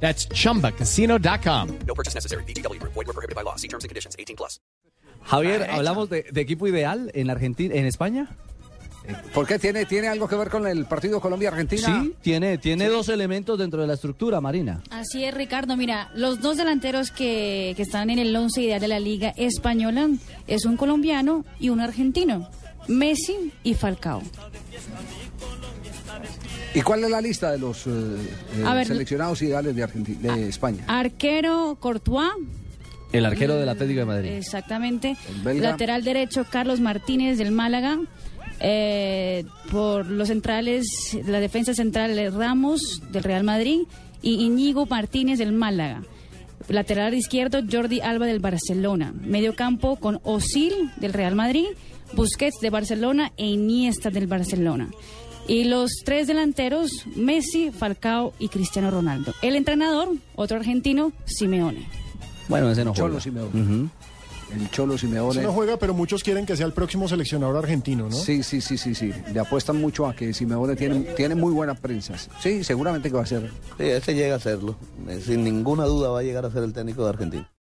That's chumbacasino.com. No purchase necessary. BGW. Void were prohibited by law. See terms and conditions. 18 plus. Javier, hablamos de, de equipo ideal en Argentina, en España. ¿Por qué tiene, tiene algo que ver con el partido Colombia-Argentina? Sí, tiene, tiene dos elementos dentro de la estructura, Marina. Así es, Ricardo. Mira, los dos delanteros que, que están en el once ideal de la Liga Española es un colombiano y un argentino, Messi y Falcao. ¿Y cuál es la lista de los eh, eh, ver, seleccionados ideales de, Argenti- de España? Arquero Courtois, El arquero del Atlético de Madrid. exactamente. Lateral derecho Carlos Martínez del Málaga. Eh, por los centrales, la defensa central Ramos del Real Madrid y Iñigo Martínez del Málaga. Lateral izquierdo Jordi Alba del Barcelona. Medio campo con Osil del Real Madrid, Busquets de Barcelona e Iniesta del Barcelona. Y los tres delanteros, Messi, Falcao y Cristiano Ronaldo. El entrenador, otro argentino, Simeone. Bueno, ese no juega. Cholo Simeone. El Cholo Simeone. Sí no juega, pero muchos quieren que sea el próximo seleccionador argentino, ¿no? Sí, sí, sí, sí, sí. Le apuestan mucho a que Simeone tiene, tiene muy buena prensa. Sí, seguramente que va a ser. Sí, ese llega a serlo. Sin ninguna duda va a llegar a ser el técnico de Argentina.